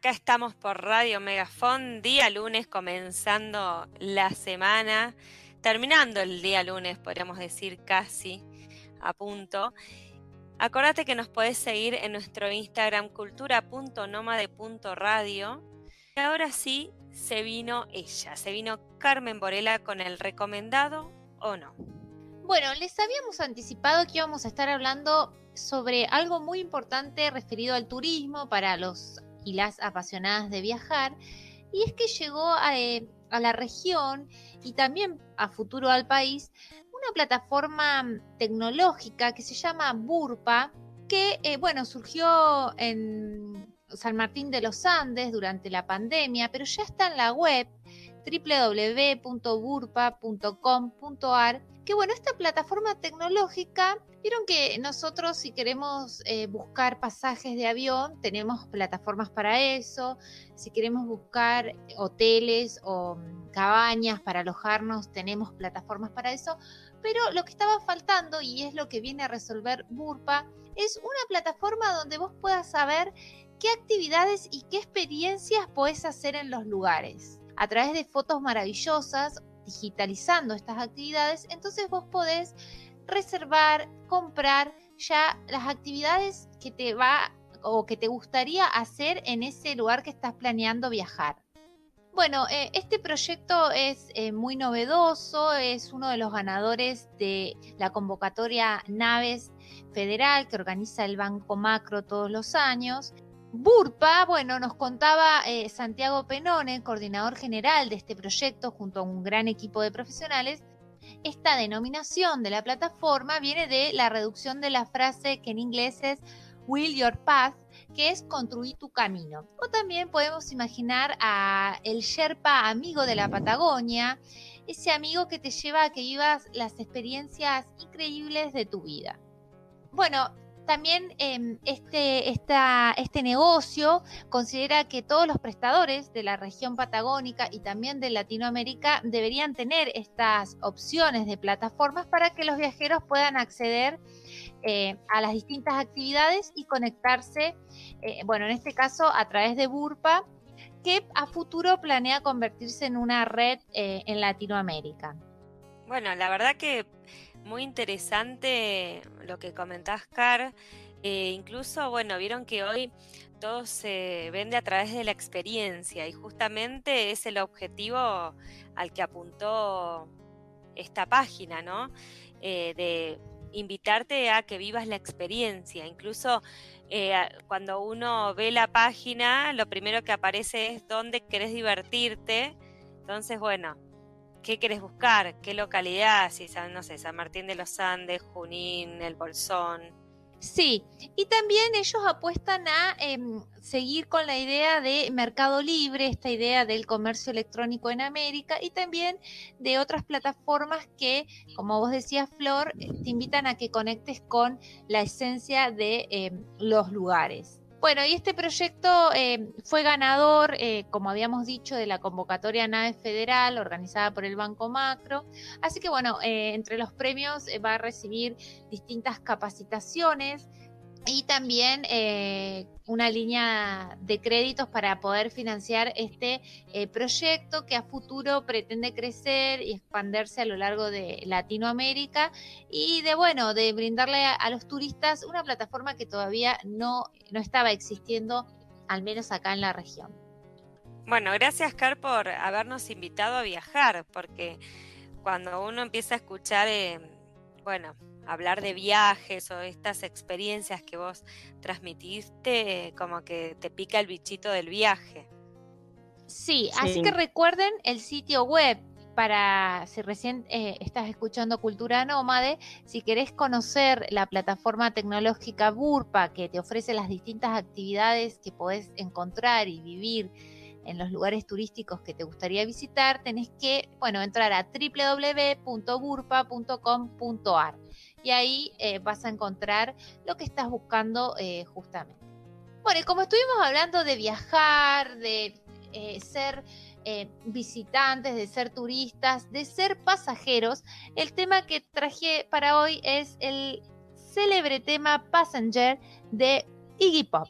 Acá estamos por Radio Megafon, día lunes, comenzando la semana, terminando el día lunes, podríamos decir casi a punto. Acordate que nos podés seguir en nuestro Instagram cultura.nomade.radio. Y ahora sí, se vino ella, se vino Carmen Borela con el recomendado o no. Bueno, les habíamos anticipado que íbamos a estar hablando sobre algo muy importante referido al turismo para los y las apasionadas de viajar, y es que llegó a, eh, la región y también a futuro al país una plataforma tecnológica que se llama Burpa, que eh, bueno, surgió en San Martín de los Andes durante la pandemia, pero ya está en la web www.burpa.com.ar, que bueno, esta plataforma tecnológica, vieron que nosotros si queremos eh, buscar pasajes de avión, tenemos plataformas para eso, si queremos buscar hoteles o mm, cabañas para alojarnos, tenemos plataformas para eso, pero lo que estaba faltando, y es lo que viene a resolver Burpa, es una plataforma donde vos puedas saber qué actividades y qué experiencias podés hacer en los lugares. A través de fotos maravillosas, digitalizando estas actividades, entonces vos podés reservar, comprar ya las actividades que te va o que te gustaría hacer en ese lugar que estás planeando viajar. Bueno, eh, este proyecto es eh, muy novedoso, es uno de los ganadores de la convocatoria Naves Federal que organiza el Banco Macro todos los años. Burpa, bueno, nos contaba eh, Santiago Penone, coordinador general de este proyecto, junto a un gran equipo de profesionales. Esta denominación de la plataforma viene de la reducción de la frase que en inglés es Will Your Path, que es construir tu camino. O también podemos imaginar a el Sherpa amigo de la Patagonia, ese amigo que te lleva a que vivas las experiencias increíbles de tu vida. Bueno, también em, este, este negocio considera que todos los prestadores de la región patagónica y también de Latinoamérica deberían tener estas opciones de plataformas para que los viajeros puedan acceder eh, a las distintas actividades y conectarse, eh, bueno, en este caso a través de Burpa, que a futuro planea convertirse en una red eh, en Latinoamérica. Bueno, la verdad que muy interesante lo que comentás, Car. Eh, incluso, bueno, vieron que hoy todo se vende a través de la experiencia y justamente es el objetivo al que apuntó esta página, ¿no? Eh, de invitarte a que vivas la experiencia. Incluso eh, cuando uno ve la página, lo primero que aparece es dónde querés divertirte. Entonces, bueno, qué querés buscar, qué localidad, si no sé, San Martín de los Andes, Junín, El Bolsón. Sí, y también ellos apuestan a em, seguir con la idea de mercado libre, esta idea del comercio electrónico en América y también de otras plataformas que, como vos decías, Flor, eh, te invitan a que conectes con la esencia de em, los lugares. Bueno, y este proyecto eh, fue ganador, eh, como habíamos dicho, de la convocatoria NAVE Federal organizada por el Banco Macro. Así que bueno, eh, entre los premios va a recibir distintas capacitaciones y también eh, una línea de créditos para poder financiar este eh, proyecto que a futuro pretende crecer y expandirse a lo largo de Latinoamérica y de bueno de brindarle a, los turistas una plataforma que todavía no, no estaba existiendo al menos acá en la región. Bueno, gracias Car por habernos invitado a viajar, porque cuando uno empieza a escuchar, eh, bueno, hablar de viajes o estas experiencias que vos transmitiste, como que te pica el bichito del viaje. Sí, así que recuerden el sitio web para, si recién eh, estás escuchando Cultura Nómade, si querés conocer la plataforma tecnológica Burpa que te ofrece las distintas actividades que podés encontrar y vivir en los lugares turísticos que te gustaría visitar, tenés que, bueno, entrar a www.burpa.com.ar y ahí eh, vas a encontrar lo que estás buscando eh, justamente. Bueno, y como estuvimos hablando de viajar, de eh, ser visitantes, de ser turistas, de ser pasajeros, el tema que traje para hoy es el célebre tema Passenger de Iggy Pop.